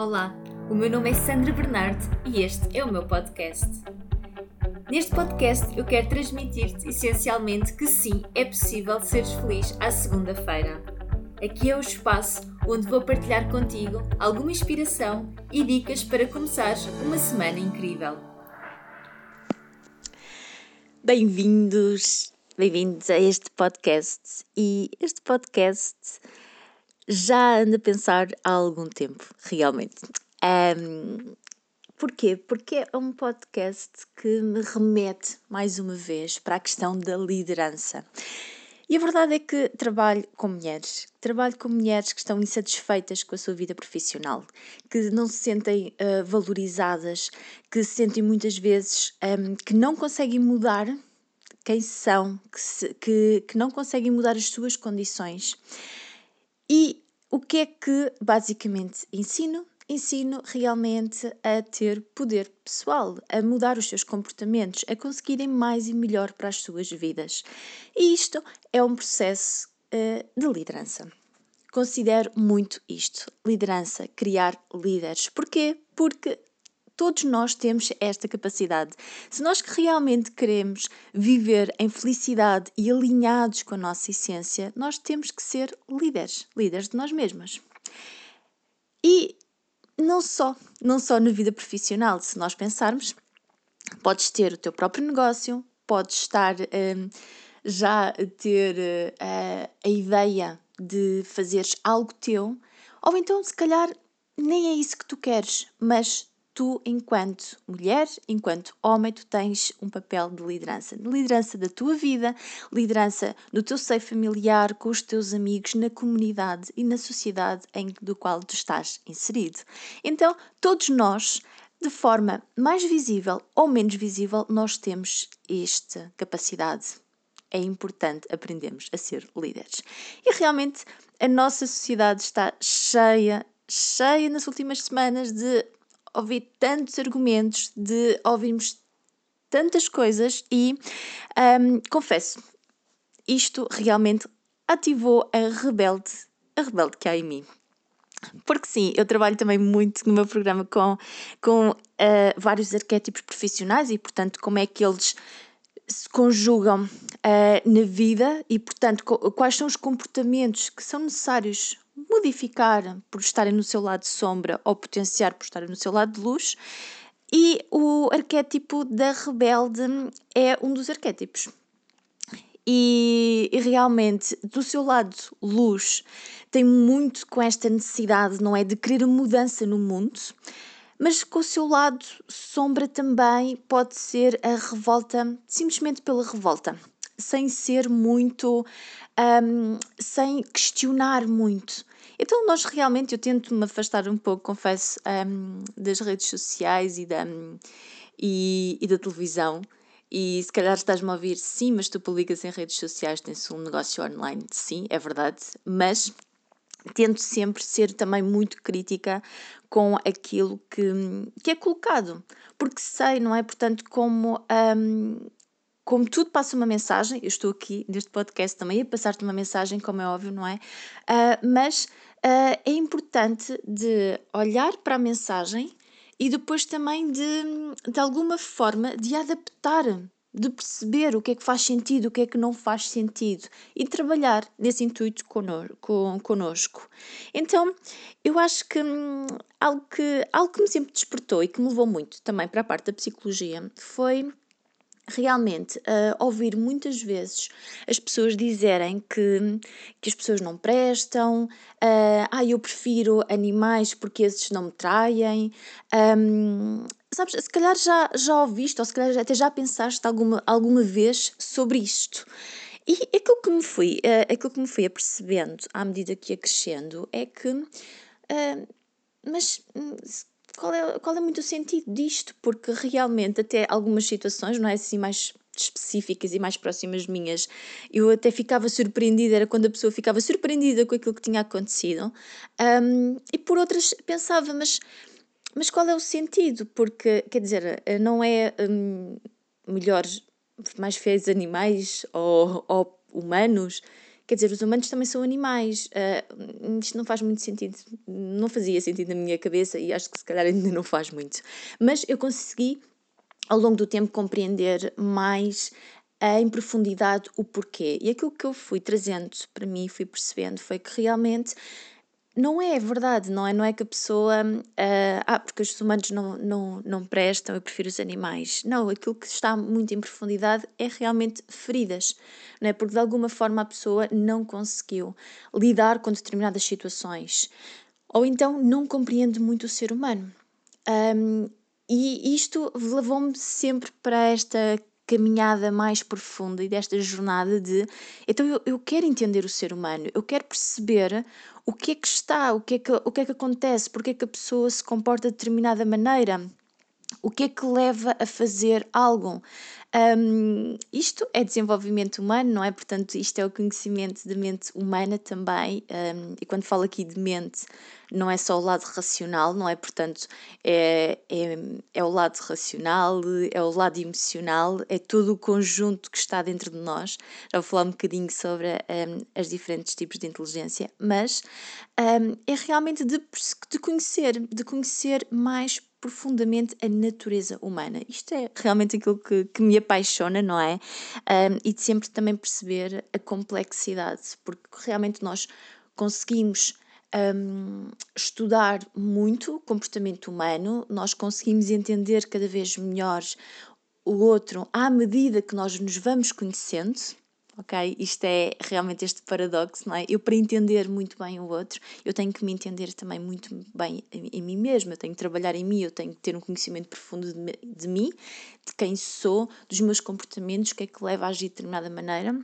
Olá, o meu nome é Sandra Bernardo e este é o meu podcast. Neste podcast eu quero transmitir-te essencialmente que sim, é possível seres feliz à segunda-feira. Aqui é o espaço onde vou partilhar contigo alguma inspiração e dicas para começares uma semana incrível. Bem-vindos, bem-vindos a este podcast. E este podcast já ando a pensar há algum tempo, realmente. Um, porquê? Porque é um podcast que me remete mais uma vez para a questão da liderança. E a verdade é que trabalho com mulheres, trabalho com mulheres que estão insatisfeitas com a sua vida profissional, que não se sentem uh, valorizadas, que se sentem muitas vezes um, que não conseguem mudar quem são, que, se, que, que não conseguem mudar as suas condições. E o que é que basicamente ensino? ensino realmente a ter poder pessoal, a mudar os seus comportamentos, a conseguirem mais e melhor para as suas vidas. E isto é um processo uh, de liderança. Considero muito isto, liderança, criar líderes. Porquê? Porque todos nós temos esta capacidade. Se nós realmente queremos viver em felicidade e alinhados com a nossa essência, nós temos que ser líderes, líderes de nós mesmas. E não só, não só na vida profissional, se nós pensarmos, podes ter o teu próprio negócio, podes estar um, já a ter uh, a ideia de fazeres algo teu, ou então se calhar nem é isso que tu queres, mas tu, enquanto mulher, enquanto homem, tu tens um papel de liderança. Liderança da tua vida, liderança no teu seio familiar, com os teus amigos, na comunidade e na sociedade em do qual tu estás inserido. Então, todos nós, de forma mais visível ou menos visível, nós temos esta capacidade. É importante aprendermos a ser líderes. E realmente a nossa sociedade está cheia, cheia nas últimas semanas de ouvir tantos argumentos, de ouvirmos tantas coisas e um, confesso, isto realmente ativou a rebelde, a rebelde que há em mim. Porque sim, eu trabalho também muito no meu programa com, com uh, vários arquétipos profissionais e, portanto, como é que eles se conjugam uh, na vida e, portanto, quais são os comportamentos que são necessários modificar por estarem no seu lado de sombra ou potenciar por estarem no seu lado de luz. E o arquétipo da rebelde é um dos arquétipos. E, e, realmente, do seu lado, luz tem muito com esta necessidade, não é? De querer mudança no mundo, mas com o seu lado, sombra também pode ser a revolta, simplesmente pela revolta, sem ser muito. Um, sem questionar muito. Então, nós realmente, eu tento me afastar um pouco, confesso, um, das redes sociais e da, um, e, e da televisão. E se calhar estás-me a ouvir, sim, mas tu publicas em redes sociais, tens um negócio online, sim, é verdade, mas tento sempre ser também muito crítica com aquilo que, que é colocado, porque sei, não é? Portanto, como, um, como tudo passa uma mensagem, eu estou aqui neste podcast também a passar-te uma mensagem, como é óbvio, não é? Uh, mas uh, é importante de olhar para a mensagem e depois também de, de alguma forma, de adaptar, de perceber o que é que faz sentido, o que é que não faz sentido e trabalhar nesse intuito connosco. Então, eu acho que hum, algo, que algo que me sempre despertou e que me levou muito também para a parte da psicologia foi realmente uh, ouvir muitas vezes as pessoas dizerem que, que as pessoas não prestam, uh, ah, eu prefiro animais porque esses não me traem. Um, sabes, se calhar já, já ouviste, ou se calhar até já pensaste alguma, alguma vez sobre isto. E aquilo que me fui, uh, aquilo que me fui apercebendo à medida que ia crescendo é que, uh, mas hum, qual é, qual é muito o sentido disto? Porque realmente, até algumas situações, não é assim mais específicas e mais próximas minhas, eu até ficava surpreendida, era quando a pessoa ficava surpreendida com aquilo que tinha acontecido, um, e por outras pensava, mas, mas qual é o sentido? Porque, quer dizer, não é um, melhor, mais feios animais ou, ou humanos? Quer dizer, os humanos também são animais. Uh, isto não faz muito sentido, não fazia sentido na minha cabeça e acho que se calhar ainda não faz muito. Mas eu consegui, ao longo do tempo, compreender mais em profundidade o porquê. E aquilo que eu fui trazendo para mim, fui percebendo, foi que realmente não é verdade, não é? Não é que a pessoa. Uh, ah, porque os humanos não, não, não prestam, eu prefiro os animais. Não, aquilo que está muito em profundidade é realmente feridas, não é? Porque de alguma forma a pessoa não conseguiu lidar com determinadas situações. Ou então não compreende muito o ser humano. Um, e isto levou-me sempre para esta caminhada mais profunda e desta jornada de então eu, eu quero entender o ser humano, eu quero perceber o que é que está, o que é que, o que, é que acontece, porque é que a pessoa se comporta de determinada maneira, o que é que leva a fazer algo. Um, isto é desenvolvimento humano, não é? Portanto, isto é o conhecimento de mente humana também. Um, e quando falo aqui de mente, não é só o lado racional, não é? Portanto, é, é, é o lado racional, é o lado emocional, é todo o conjunto que está dentro de nós. Já vou falar um bocadinho sobre um, as diferentes tipos de inteligência, mas é realmente de, de conhecer, de conhecer mais profundamente a natureza humana. Isto é realmente aquilo que, que me apaixona, não é? Um, e de sempre também perceber a complexidade, porque realmente nós conseguimos um, estudar muito o comportamento humano, nós conseguimos entender cada vez melhor o outro à medida que nós nos vamos conhecendo ok? Isto é realmente este paradoxo, não é? Eu, para entender muito bem o outro, eu tenho que me entender também muito bem em, em mim mesma, eu tenho que trabalhar em mim, eu tenho que ter um conhecimento profundo de, de mim, de quem sou, dos meus comportamentos, o que é que leva a agir de determinada maneira.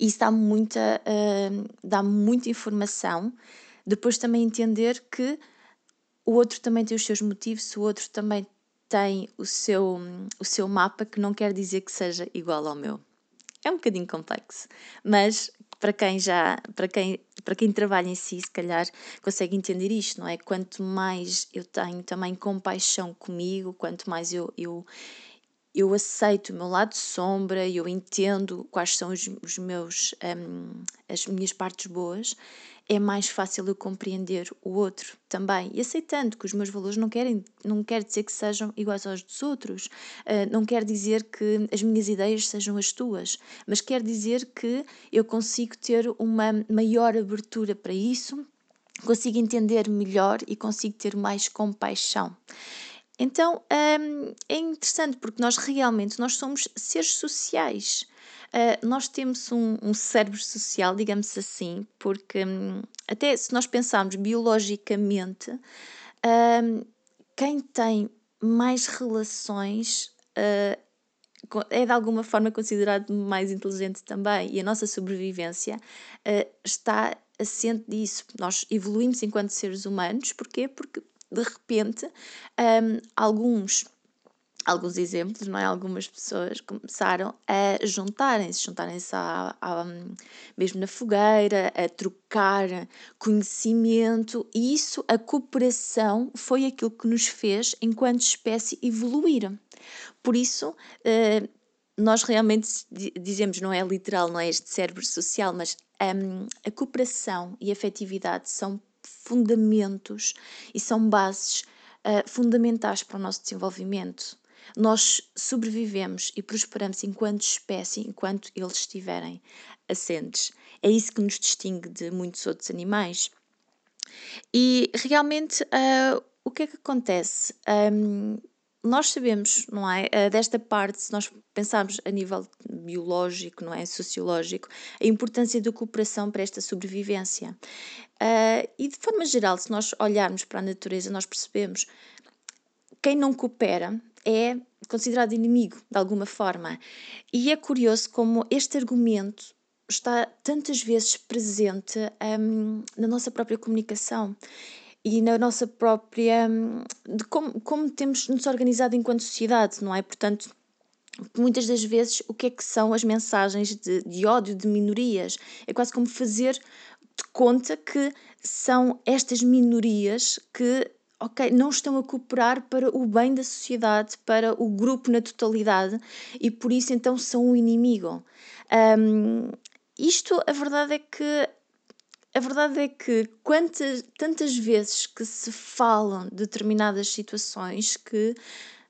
E isso dá-me muita, uh, dá muita informação. Depois também entender que o outro também tem os seus motivos, o outro também tem o seu, o seu mapa, que não quer dizer que seja igual ao meu é um bocadinho complexo, mas para quem já, para quem, para quem trabalha em si, se calhar consegue entender isto, não é? Quanto mais eu tenho também compaixão comigo, quanto mais eu, eu, eu aceito o meu lado sombra, eu entendo quais são os, os meus, um, as minhas partes boas, é mais fácil eu compreender o outro também. E aceitando que os meus valores não querem, não quer dizer que sejam iguais aos dos outros, uh, não quer dizer que as minhas ideias sejam as tuas, mas quer dizer que eu consigo ter uma maior abertura para isso, consigo entender melhor e consigo ter mais compaixão. Então um, é interessante porque nós realmente nós somos seres sociais. Uh, nós temos um, um, cérebro social, digamos assim, porque um, até se nós pensarmos biologicamente, um, quem tem mais relações uh, é de alguma forma considerado mais inteligente também e a nossa sobrevivência uh, está assente disso. Nós evoluímos enquanto seres humanos, porquê? Porque de repente alguns alguns exemplos, não é? Algumas pessoas começaram a juntarem-se, juntarem-se mesmo na fogueira, a trocar conhecimento, e isso, a cooperação, foi aquilo que nos fez, enquanto espécie, evoluir. Por isso, eh, nós realmente dizemos, não é literal, não é este cérebro social, mas a cooperação e a afetividade são fundamentos e são bases uh, fundamentais para o nosso desenvolvimento. Nós sobrevivemos e prosperamos enquanto espécie, enquanto eles estiverem assentes. É isso que nos distingue de muitos outros animais. E realmente, uh, o que é que acontece? Um, nós sabemos, não é? Uh, desta parte, se nós pensarmos a nível biológico, não é? Sociológico, a importância da cooperação para esta sobrevivência. Uh, e de forma geral, se nós olharmos para a natureza, nós percebemos quem não coopera é considerado inimigo de alguma forma. E é curioso como este argumento está tantas vezes presente um, na nossa própria comunicação e na nossa própria. Um, de como, como temos nos organizado enquanto sociedade, não é? Portanto. Muitas das vezes, o que é que são as mensagens de, de ódio de minorias? É quase como fazer de conta que são estas minorias que ok, não estão a cooperar para o bem da sociedade, para o grupo na totalidade e por isso então são o inimigo. Um, isto, a verdade é que a verdade é que quantas, tantas vezes que se falam determinadas situações que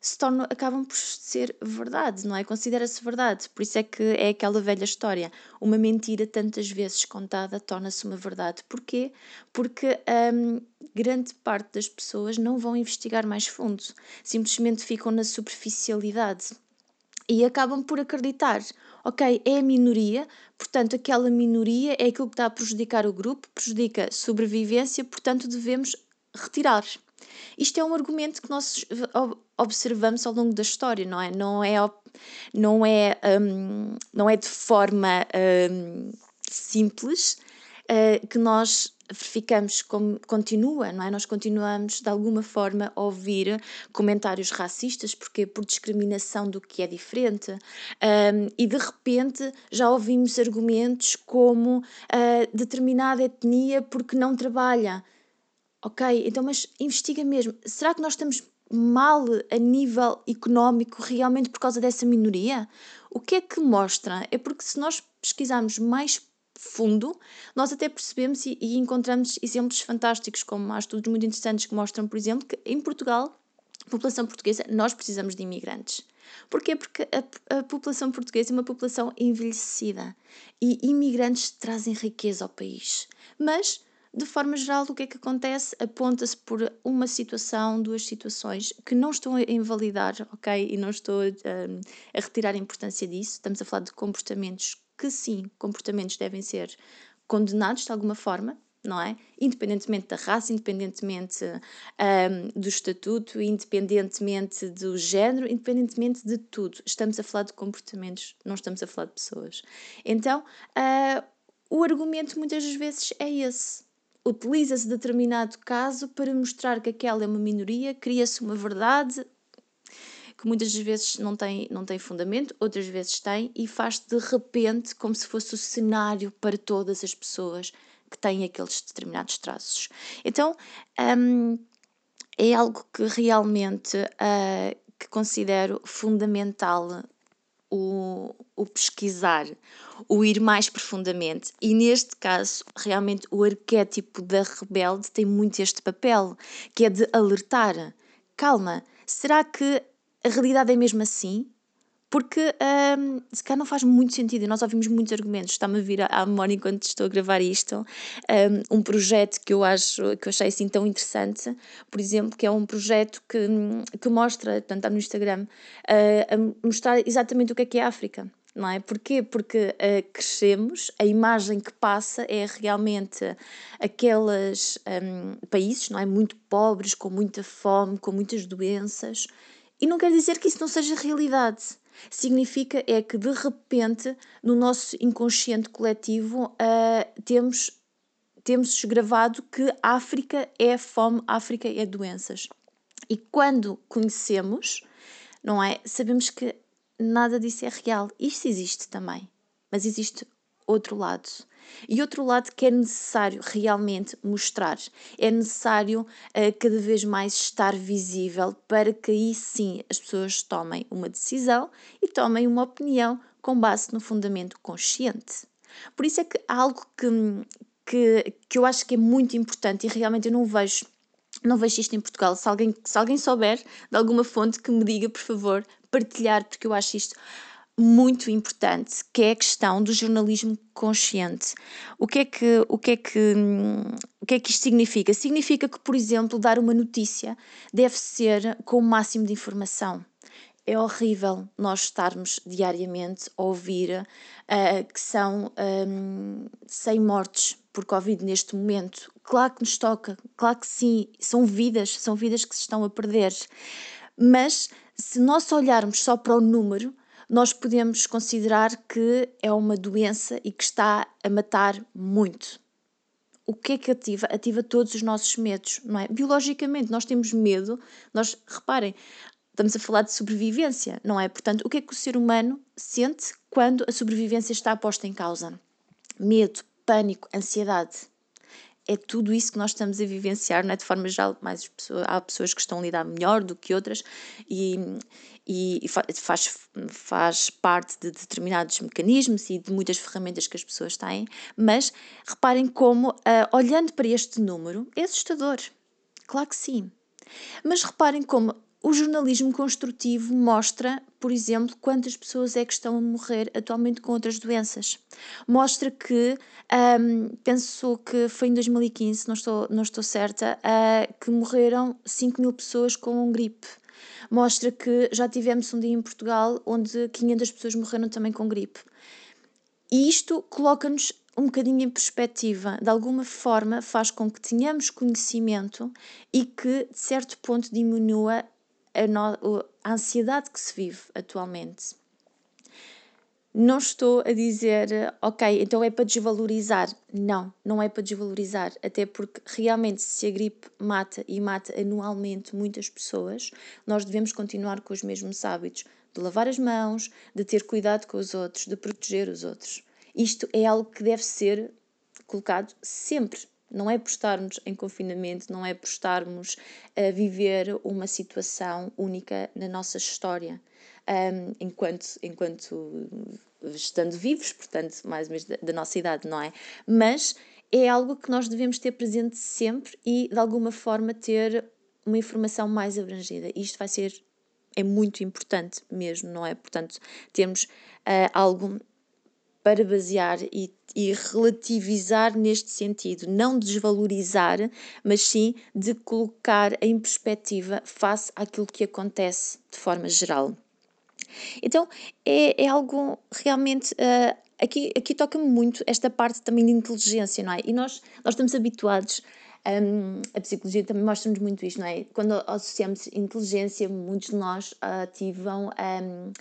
se tornam, acabam por ser verdade, não é? Considera-se verdade. Por isso é que é aquela velha história. Uma mentira tantas vezes contada torna-se uma verdade. Porquê? Porque hum, grande parte das pessoas não vão investigar mais fundo. Simplesmente ficam na superficialidade e acabam por acreditar, ok, é a minoria, portanto, aquela minoria é aquilo que está a prejudicar o grupo, prejudica a sobrevivência, portanto, devemos retirar. Isto é um argumento que nós observamos ao longo da história, não é? Não é, não é, um, não é de forma um, simples uh, que nós verificamos como continua, não é? Nós continuamos de alguma forma a ouvir comentários racistas, porque por discriminação do que é diferente, um, e de repente já ouvimos argumentos como uh, determinada etnia porque não trabalha. Ok, então, mas investiga mesmo. Será que nós estamos mal a nível económico realmente por causa dessa minoria? O que é que mostra? É porque se nós pesquisarmos mais fundo, nós até percebemos e, e encontramos exemplos fantásticos, como há estudos muito interessantes que mostram, por exemplo, que em Portugal, população portuguesa, nós precisamos de imigrantes. Porquê? Porque a, a, população portuguesa é uma população envelhecida e imigrantes trazem riqueza ao país. Mas, de forma geral, o que é que acontece? Aponta-se por uma situação, duas situações que não estou a invalidar, ok? E não estou um, a retirar a importância disso. Estamos a falar de comportamentos que sim, comportamentos devem ser condenados de alguma forma, não é? Independentemente da raça, independentemente um, do estatuto, independentemente do género, independentemente de tudo. Estamos a falar de comportamentos, não estamos a falar de pessoas. Então, uh, o argumento muitas vezes é esse. Utiliza-se determinado caso para mostrar que aquela é uma minoria, cria-se uma verdade, que muitas vezes não tem, não tem fundamento, outras vezes tem, e faz de repente como se fosse o cenário para todas as pessoas que têm aqueles determinados traços. Então, um, é algo que realmente uh, que considero fundamental o, o, pesquisar, o ir mais profundamente. E neste caso, realmente, o arquétipo da rebelde tem muito este papel, que é de alertar. Calma, será que a realidade é mesmo assim? Porque um, se calhar não faz muito sentido e nós ouvimos muitos argumentos. Está-me a vir à memória enquanto estou a gravar isto um, um projeto que eu acho que eu achei assim tão interessante, por exemplo, que é um projeto que, que mostra, portanto, está no Instagram, uh, a mostrar exatamente o que é que é a África não é? Porquê? Porque uh, crescemos, a imagem que passa é realmente aqueles um, países, não é? Muito pobres, com muita fome, com muitas doenças, e não quer dizer que isso não seja realidade. Significa é que de repente no nosso inconsciente coletivo uh, temos temos gravado que África é fome, África é doenças. E quando conhecemos, não é? Sabemos que nada disso é real. Isto existe também, mas existe outro lado. E outro lado que é necessário realmente mostrar, é necessário uh, cada vez mais estar visível para que aí sim as pessoas tomem uma decisão e tomem uma opinião com base no fundamento consciente. Por isso é que algo que, que, que eu acho que é muito importante e realmente eu não vejo não vejo isto em Portugal. Se alguém, se alguém souber de alguma fonte que me diga, por favor, partilhar, porque eu acho isto muito importante, que é a questão do jornalismo consciente. O que é que, o que, é que, o que, é que isto significa? Significa que, por exemplo, dar uma notícia deve ser com o máximo de informação. É horrível nós estarmos diariamente a ouvir uh, que são um, 100 mortes por Covid neste momento. Claro que nos toca, claro que sim, são vidas, são vidas que se estão a perder. Mas se nós olharmos só para o número, nós podemos considerar que é uma doença e que está a matar muito. O que é que ativa? Ativa todos os nossos medos, não é? Biologicamente, nós temos medo, nós, reparem, estamos a falar de sobrevivência, não é? Portanto, o que é que o ser humano sente quando a sobrevivência está posta em causa? Medo, pânico, ansiedade. É tudo isso que nós estamos a vivenciar, não é? De forma geral, mais pessoas, há pessoas que estão a lidar melhor do que outras e, e, e faz, faz parte de determinados mecanismos e de muitas ferramentas que as pessoas têm, mas reparem como, uh, olhando para este número, é assustador. Claro que sim. Mas reparem como o jornalismo construtivo mostra, por exemplo, quantas pessoas é que estão a morrer atualmente com outras doenças. Mostra que, um, penso que foi em 2015, não estou, não estou certa, uh, que morreram 5 mil pessoas com gripe. Mostra que já tivemos um dia em Portugal onde 500 pessoas morreram também com gripe. E isto coloca-nos um bocadinho em perspectiva, de alguma forma faz com que tenhamos conhecimento e que, de certo ponto, diminua a, ansiedade que se vive atualmente. Não estou a dizer, ok, então é para desvalorizar. Não, não é para desvalorizar. Até porque realmente, se a gripe mata e mata anualmente muitas pessoas, nós devemos continuar com os mesmos hábitos de lavar as mãos, de ter cuidado com os outros, de proteger os outros. Isto é algo que deve ser colocado sempre não é por estarmos em confinamento, não é por estarmos a viver uma situação única na nossa história, um, enquanto, enquanto estando vivos, portanto, mais ou menos da, da nossa idade, não é? Mas é algo que nós devemos ter presente sempre e, de alguma forma, ter uma informação mais abrangida. Isto vai ser, é muito importante mesmo, não é? Portanto, temos uh, algo para basear e, e relativizar neste sentido, não desvalorizar, mas sim de colocar em perspectiva face àquilo que acontece de forma geral. Então é, é algo realmente. Uh, aqui aqui toca-me muito esta parte também de inteligência, não é? E nós, nós estamos habituados. Um, a psicologia também mostra-nos muito isto, não é? Quando associamos inteligência, muitos de nós ativam um,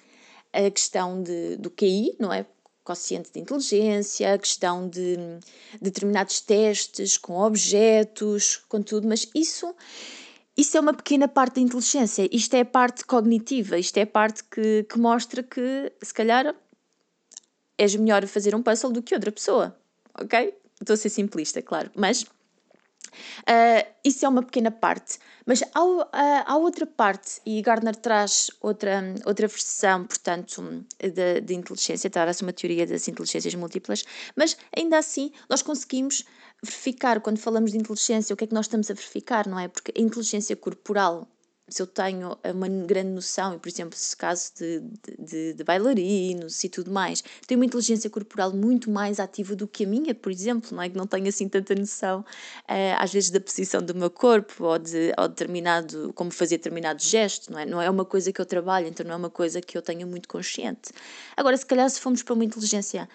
a questão de, do QI, não é? Quociente de inteligência, a questão de determinados testes com objetos, com tudo, mas isso, isso é uma pequena parte da inteligência. Isto é a parte cognitiva, isto é a parte que, que mostra que, se calhar, és melhor fazer um puzzle do que outra pessoa, ok? Estou a ser simplista, claro, mas Uh, isso é uma pequena parte. Mas há, uh, há outra parte, e Gardner traz outra, outra versão, portanto, de, de inteligência, traz uma teoria das inteligências múltiplas, mas ainda assim nós conseguimos verificar, quando falamos de inteligência, o que é que nós estamos a verificar, não é? Porque a inteligência corporal se eu tenho uma grande noção, e por exemplo, se caso de, de, de, bailarinos e tudo mais, tenho uma inteligência corporal muito mais ativa do que a minha, por exemplo, não é? Que não tenho assim tanta noção, uh, às vezes, da posição do meu corpo ou de ou determinado, como fazer determinado gesto, não é? Não é uma coisa que eu trabalho, então não é uma coisa que eu tenha muito consciente. Agora, se calhar, se formos para uma inteligência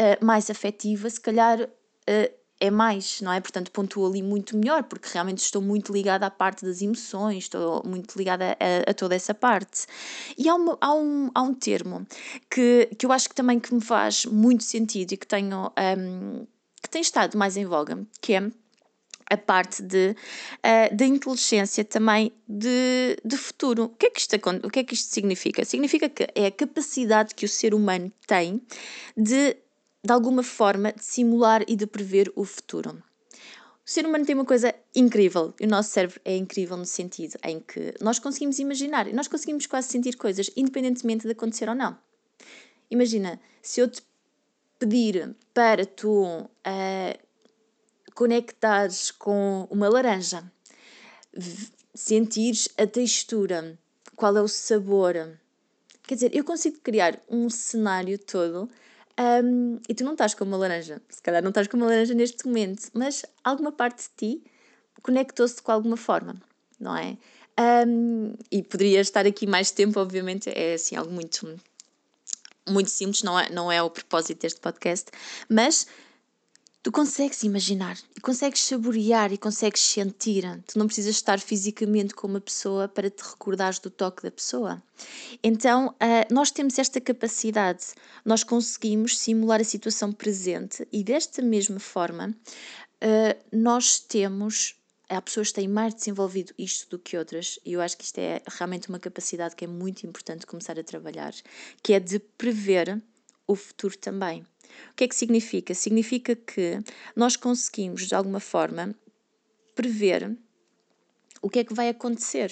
uh, mais afetiva, se calhar. Uh, é mais, não é? Portanto, pontuo ali muito melhor, porque realmente estou muito ligada à parte das emoções, estou muito ligada a, a toda essa parte. E há, uma, há, um, há um termo que, que eu acho que também que me faz muito sentido e que tenho um, que tem estado mais em voga, que é a parte de, uh, da inteligência também de, de futuro. O que, é que isto, o que é que isto significa? Significa que é a capacidade que o ser humano tem de de alguma forma, de simular e de prever o futuro. O ser humano tem uma coisa incrível, o nosso cérebro é incrível no sentido em que nós conseguimos imaginar, nós conseguimos quase sentir coisas, independentemente de acontecer ou não. Imagina, se eu te pedir para tu uh, conectares com uma laranja, sentires a textura, qual é o sabor. Quer dizer, eu consigo criar um cenário todo um, e tu não estás com uma laranja, se calhar não estás com uma laranja neste momento, mas alguma parte de ti conectou-se com alguma forma, não é? Um, e poderia estar aqui mais tempo, obviamente, é assim algo muito, muito simples, não é, não é o propósito deste podcast, mas tu consegues imaginar, e consegues saborear e consegues sentir. Tu não precisas estar fisicamente com uma pessoa para te recordares do toque da pessoa. Então, uh, nós temos esta capacidade, nós conseguimos simular a situação presente e desta mesma forma, uh, nós temos. Há pessoas que têm mais desenvolvido isto do que outras, e eu acho que isto é realmente uma capacidade que é muito importante começar a trabalhar, que é de prever o futuro também. O que é que significa? Significa que nós conseguimos, de alguma forma, prever o que é que vai acontecer.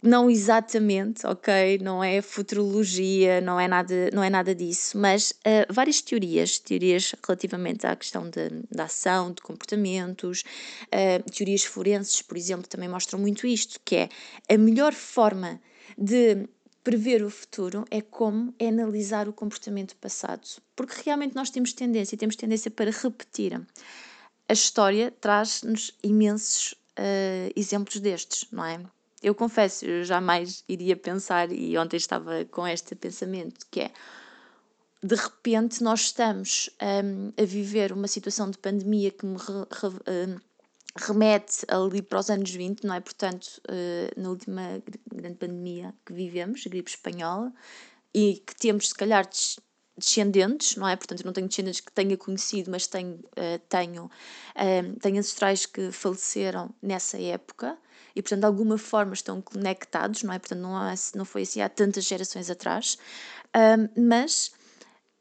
Não exatamente, ok? Não é futurologia, não é nada, não é nada disso, mas uh, várias teorias, teorias relativamente à questão da ação, de comportamentos, uh, teorias forenses, por exemplo, também mostram muito isto, que é a melhor forma de prever o futuro é como é analisar o comportamento passado. Porque realmente nós temos tendência, temos tendência para repetir. A história traz-nos imensos uh, exemplos destes, não é? Eu confesso, eu jamais iria pensar, e ontem estava com este pensamento, que é de repente nós estamos um, a viver uma situação de pandemia que me re, re, hum, remete ali para os anos 20, não é? Portanto, uh, na última grande pandemia que vivemos, a gripe espanhola, e que temos, se calhar, descendentes, não é? Portanto, eu não tenho descendentes que tenha conhecido, mas tenho, uh, tenho, uh, tenho ancestrais que faleceram nessa época e, portanto, de alguma forma estão conectados, não é? Portanto, não, há, não foi assim há tantas gerações atrás, mas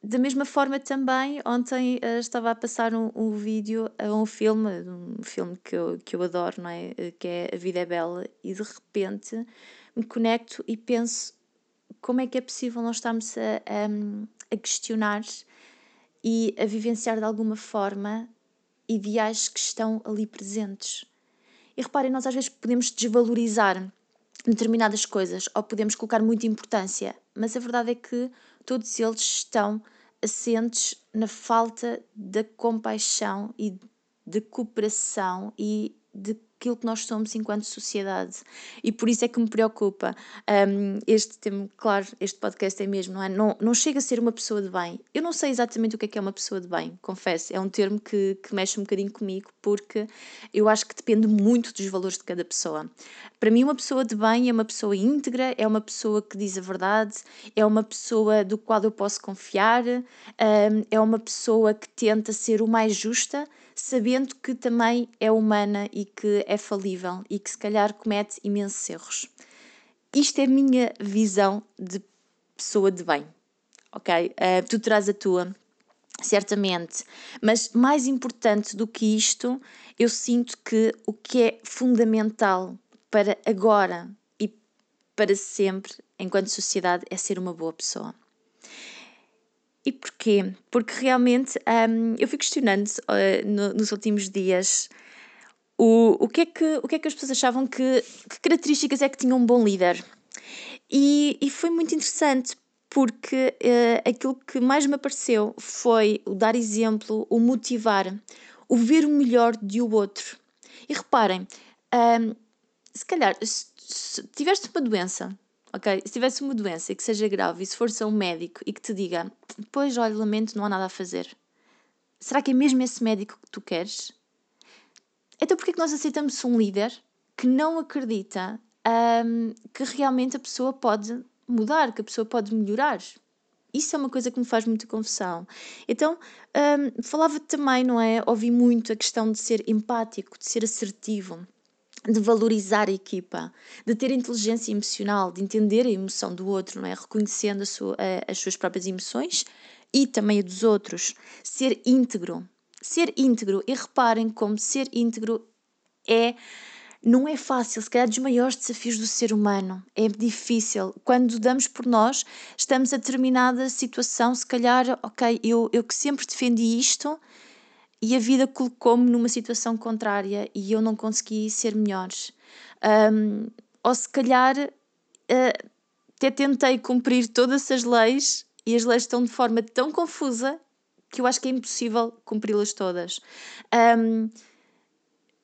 da mesma forma também, ontem uh, estava a passar um, um vídeo a um filme, um filme que eu, que eu adoro, não é? Eh, que é A Vida é Bela, e de repente me conecto e penso como é que é possível nós estarmos a, a, a questionar e a vivenciar de alguma forma ideais que estão ali presentes. E reparem, nós às vezes podemos desvalorizar determinadas coisas ou podemos colocar muita importância, mas a verdade é que todos eles estão assentes na falta da compaixão e de cooperação e de aquilo que nós somos enquanto sociedade. E por isso é que me preocupa um, este tema, claro, este podcast é mesmo, não é? Não, não chega a ser uma pessoa de bem. Eu não sei exatamente o que é que é uma pessoa de bem, confesso. É um termo que, que mexe um bocadinho comigo, porque eu acho que depende muito dos valores de cada pessoa. Para mim, uma pessoa de bem é uma pessoa íntegra, é uma pessoa que diz a verdade, é uma pessoa do qual eu posso confiar, um, é uma pessoa que tenta ser o mais justa sabendo que também é humana e que é falível e que se calhar comete imensos erros. Isto é a minha visão de pessoa de bem, ok? Uh, tu terás a tua, certamente, mas mais importante do que isto, eu sinto que o que é fundamental para agora e para sempre, enquanto sociedade, é ser uma boa pessoa. E porquê? Porque realmente um, eu fui questionando uh, no, nos últimos dias o, o, que é que, o que é que as pessoas achavam que, que características é que tinha um bom líder. E, e foi muito interessante porque uh, aquilo que mais me apareceu foi o dar exemplo, o motivar, o ver o melhor de o outro. E reparem, um, se calhar, se, se tiveste uma doença ok? Se tivesse uma doença que seja grave e se fores a um médico e que te diga, pois, olha, lamento, não há nada a fazer. Será que é mesmo esse médico que tu queres? Então porquê que nós aceitamos um líder que não acredita um, que realmente a pessoa pode mudar, que a pessoa pode melhorar? Isso é uma coisa que me faz muita confusão. Então, um, falava também, não é? Ouvi muito a questão de ser empático, de ser assertivo de valorizar a equipa, de ter inteligência emocional, de entender a emoção do outro, não é? Reconhecendo sua, a, as suas próprias emoções e também a dos outros. Ser íntegro. Ser íntegro. E reparem como ser íntegro é. Não é fácil, se calhar dos maiores desafios do ser humano. É difícil. Quando damos por nós, estamos a determinada situação, se calhar, ok, eu, eu que sempre defendi isto, e a vida colocou-me numa situação contrária e eu não consegui ser melhor. Um, ou se calhar uh, até tentei cumprir todas as leis e as leis estão de forma tão confusa que eu acho que é impossível cumpri-las todas. Um,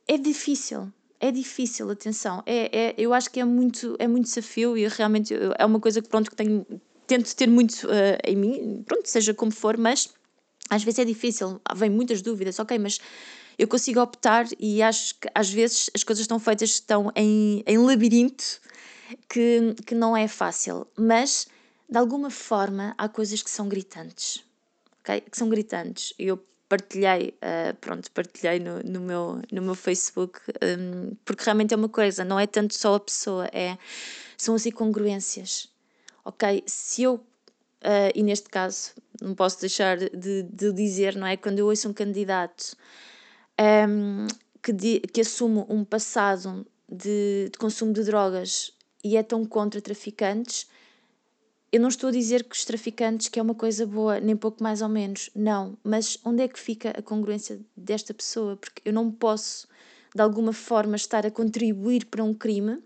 é difícil, é difícil, atenção. É, é, eu acho que é muito, é muito desafio e realmente é uma coisa que, pronto, que tenho, tento ter muito uh, em mim, pronto, seja como for, mas às vezes é difícil, vem muitas dúvidas, ok, mas eu consigo optar e acho que às vezes as coisas estão feitas, estão em, em labirinto, que, que não é fácil, mas de alguma forma há coisas que são gritantes, ok? Que são gritantes. Eu partilhei, uh, pronto, partilhei no, no, meu, no meu Facebook, um, porque realmente é uma coisa, não é tanto só a pessoa, é, são as incongruências, ok? Se eu uh, e neste caso, não posso deixar de, de dizer, não é? Quando eu ouço um candidato um, que, de, que assume um passado de, de consumo de drogas e é tão contra traficantes, eu não estou a dizer que os traficantes que é uma coisa boa, nem pouco mais ou menos, não, mas onde é que fica a congruência desta pessoa? Porque eu não posso, de alguma forma, estar a contribuir para um crime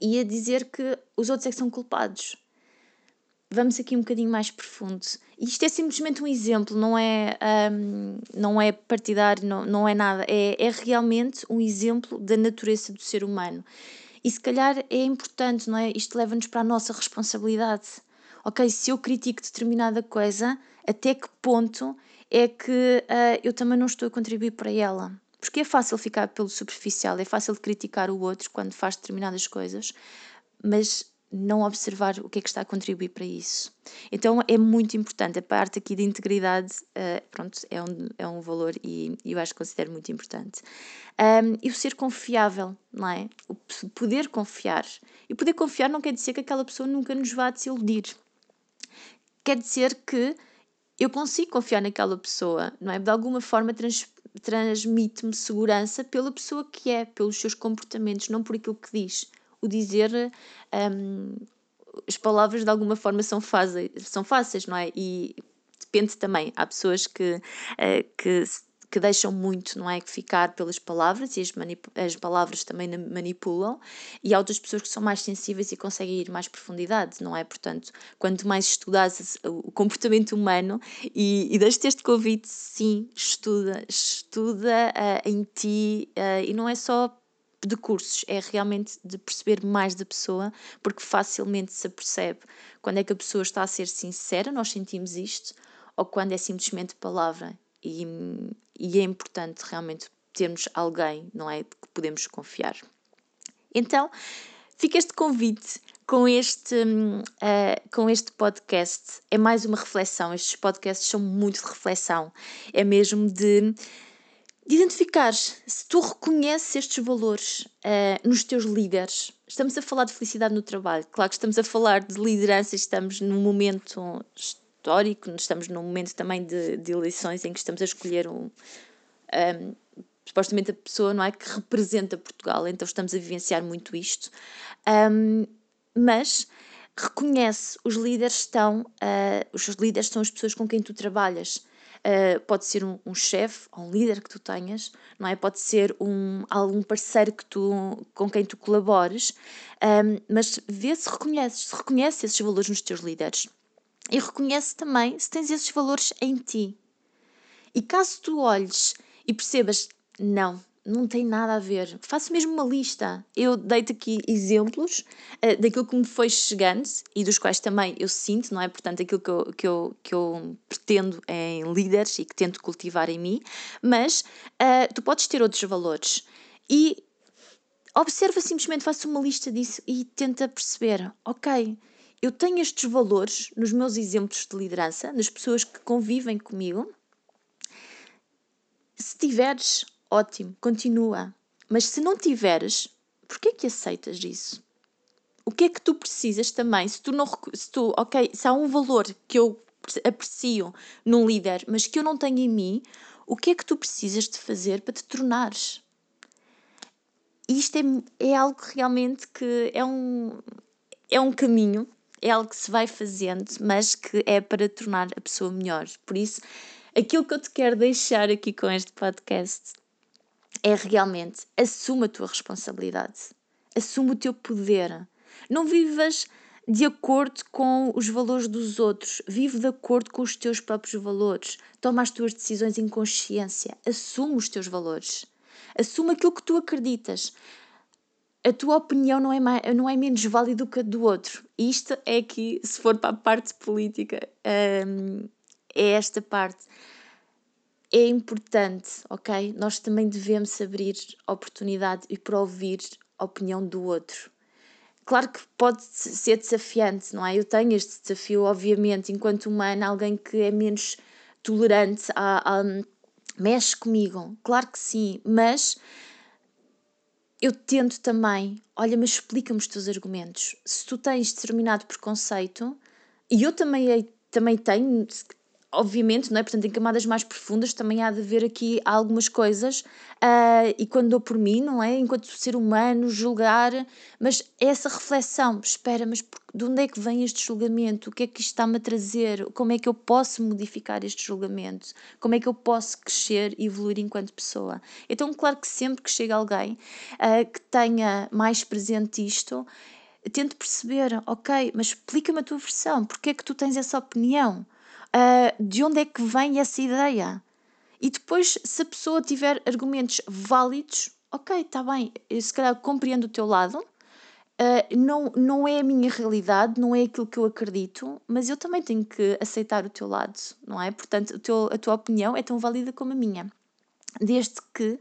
e a dizer que os outros é que são culpados. Vamos aqui um bocadinho mais profundo. Isto é simplesmente um exemplo, não é, um, não é partidário, não, não é nada. É, é realmente um exemplo da natureza do ser humano. E se calhar é importante, não é? Isto leva-nos para a nossa responsabilidade. Ok, se eu critico determinada coisa, até que ponto é que uh, eu também não estou a contribuir para ela? Porque é fácil ficar pelo superficial, é fácil criticar o outro quando faz determinadas coisas, mas não observar o que é que está a contribuir para isso. Então é muito importante, a parte aqui de integridade, uh, pronto, é um, é um valor e, eu acho que considero muito importante. Um, e o ser confiável, não é? O poder confiar. E poder confiar não quer dizer que aquela pessoa nunca nos vá desiludir. Quer dizer que eu consigo confiar naquela pessoa, não é? De alguma forma trans, transmite-me segurança pela pessoa que é, pelos seus comportamentos, não por aquilo que diz o dizer um, as palavras de alguma forma são fáceis, são fáceis, não é? E depende também. Há pessoas que, uh, que, que deixam muito, não é? Que ficar pelas palavras e as, as palavras também manipulam, e há outras pessoas que são mais sensíveis e conseguem ir mais profundidade, não é? Portanto, quanto mais estudas o comportamento humano e, e deixas este convite, sim, estuda, estuda uh, em ti, uh, e não é só de cursos, é realmente de perceber mais da pessoa, porque facilmente se apercebe quando é que a pessoa está a ser sincera, nós sentimos isto, ou quando é simplesmente palavra. E, e é importante realmente termos alguém, não é? Que podemos confiar. Então, fica este convite com este, uh, com este podcast. É mais uma reflexão. Estes podcasts são muito de reflexão. É mesmo de de identificar se tu reconheces estes valores uh, nos teus líderes. Estamos a falar de felicidade no trabalho, claro que estamos a falar de liderança, estamos num momento histórico, estamos num momento também de, de eleições em que estamos a escolher um, um, supostamente a pessoa não é que representa Portugal, então estamos a vivenciar muito isto. Um, mas reconhece os líderes estão, uh, os líderes são as pessoas com quem tu trabalhas Uh, pode ser um, um chefe ou um líder que tu tenhas, não é? Pode ser um, algum parceiro que tu, com quem tu colabores, um, mas vê se reconheces, se reconhece esses valores nos teus líderes. E reconhece também se tens esses valores em ti. E caso tu olhes e percebas, não, não tem nada a ver. Faço mesmo uma lista. Eu deito aqui exemplos uh, daquilo que me foi chegando e dos quais também eu sinto, não é? Portanto, aquilo que eu, que eu, que eu pretendo em líderes e que tento cultivar em mim, mas uh, tu podes ter outros valores. E observa simplesmente, faça uma lista disso e tenta perceber, ok, eu tenho estes valores nos meus exemplos de liderança, nas pessoas que convivem comigo. Se tiveres ótimo, continua. Mas se não tiveres, por que é que aceitas isso? O que é que tu precisas também? Se tu não, se tu, ok, se há um valor que eu aprecio num líder, mas que eu não tenho em mim, o que é que tu precisas de fazer para te tornares? isto é, é algo realmente que é um, é um caminho, é algo que se vai fazendo, mas que é para tornar a pessoa melhor. Por isso, aquilo que eu te quero deixar aqui com este podcast é realmente assuma a tua responsabilidade, assuma o teu poder. Não vivas de acordo com os valores dos outros, vive de acordo com os teus próprios valores, toma as tuas decisões em consciência, assume os teus valores, assume aquilo que tu acreditas. A tua opinião não é, mais, não é menos válida do que a do outro. Isto é que, se for para a parte política, hum, é esta parte é importante, ok? Nós também devemos abrir oportunidade e para ouvir a opinião do outro. Claro que pode ser desafiante, não é? Eu tenho este desafio, obviamente, enquanto humana, alguém que é menos tolerante, a, a, mexe comigo, claro que sim, mas eu tento também, olha, mas explica-me os teus argumentos. Se tu tens determinado preconceito, E eu também, também tenho, obviamente, não é? Portanto, em camadas mais profundas também há de haver aqui algumas coisas, uh, e quando dou por mim, não é? Enquanto ser humano, julgar, mas essa reflexão, espera, mas de onde é que vem este julgamento? O que é que isto está-me a trazer? Como é que eu posso modificar este julgamento? Como é que eu posso crescer e evoluir enquanto pessoa? Então, claro que sempre que chega alguém uh, que tenha mais presente isto, tento perceber, ok, mas explica-me a tua versão, porque é que tu tens essa opinião? Uh, de onde é que vem essa ideia. E depois, se a pessoa tiver argumentos válidos, ok, está bem, eu se calhar compreendo o teu lado, uh, não, não é a minha realidade, não é aquilo que eu acredito, mas eu também tenho que aceitar o teu lado, não é? Portanto, teu, a tua opinião é tão válida como a minha. Desde que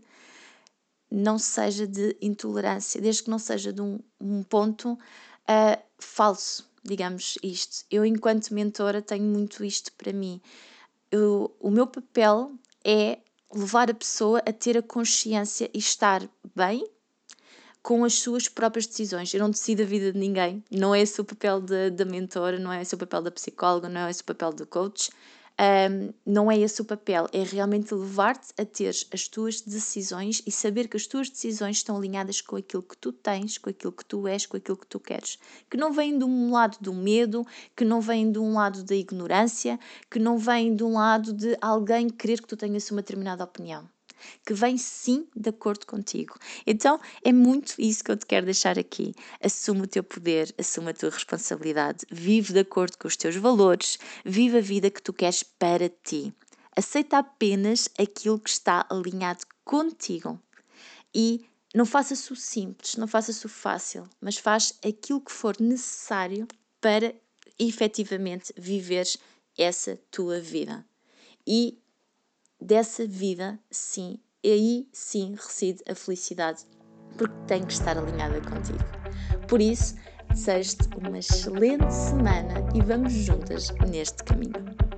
não seja de intolerância, desde que não seja de um, um ponto uh, falso, digamos isto. Eu, enquanto mentora, tenho muito isto para mim. Eu, o meu papel é levar a pessoa a ter a consciência e estar bem com as suas próprias decisões. Eu não decido a vida de ninguém. Não é esse o papel da mentora, não é esse o papel da psicóloga, não é esse o papel do coach um, não é esse o papel, é realmente levar-te a ter as tuas decisões e saber que as tuas decisões estão alinhadas com aquilo que tu tens, com aquilo que tu és, com aquilo que tu queres. Que não vem de um lado do medo, que não vem de um lado da ignorância, que não vem de um lado de alguém querer que tu tenhas uma determinada opinião que vem sim de acordo contigo. Então é muito isso que eu te quero deixar aqui. Assume o teu poder, assume a tua responsabilidade, vive de acordo com os teus valores, vive a vida que tu queres para ti. Aceita apenas aquilo que está alinhado contigo e não faça-se o simples, não faça-se o fácil, mas faz aquilo que for necessário para efetivamente viveres essa tua vida. E dessa vida, sim, aí sim reside a felicidade, porque tem que estar alinhada contigo. Por isso, desejo-te uma excelente semana e vamos juntas neste caminho.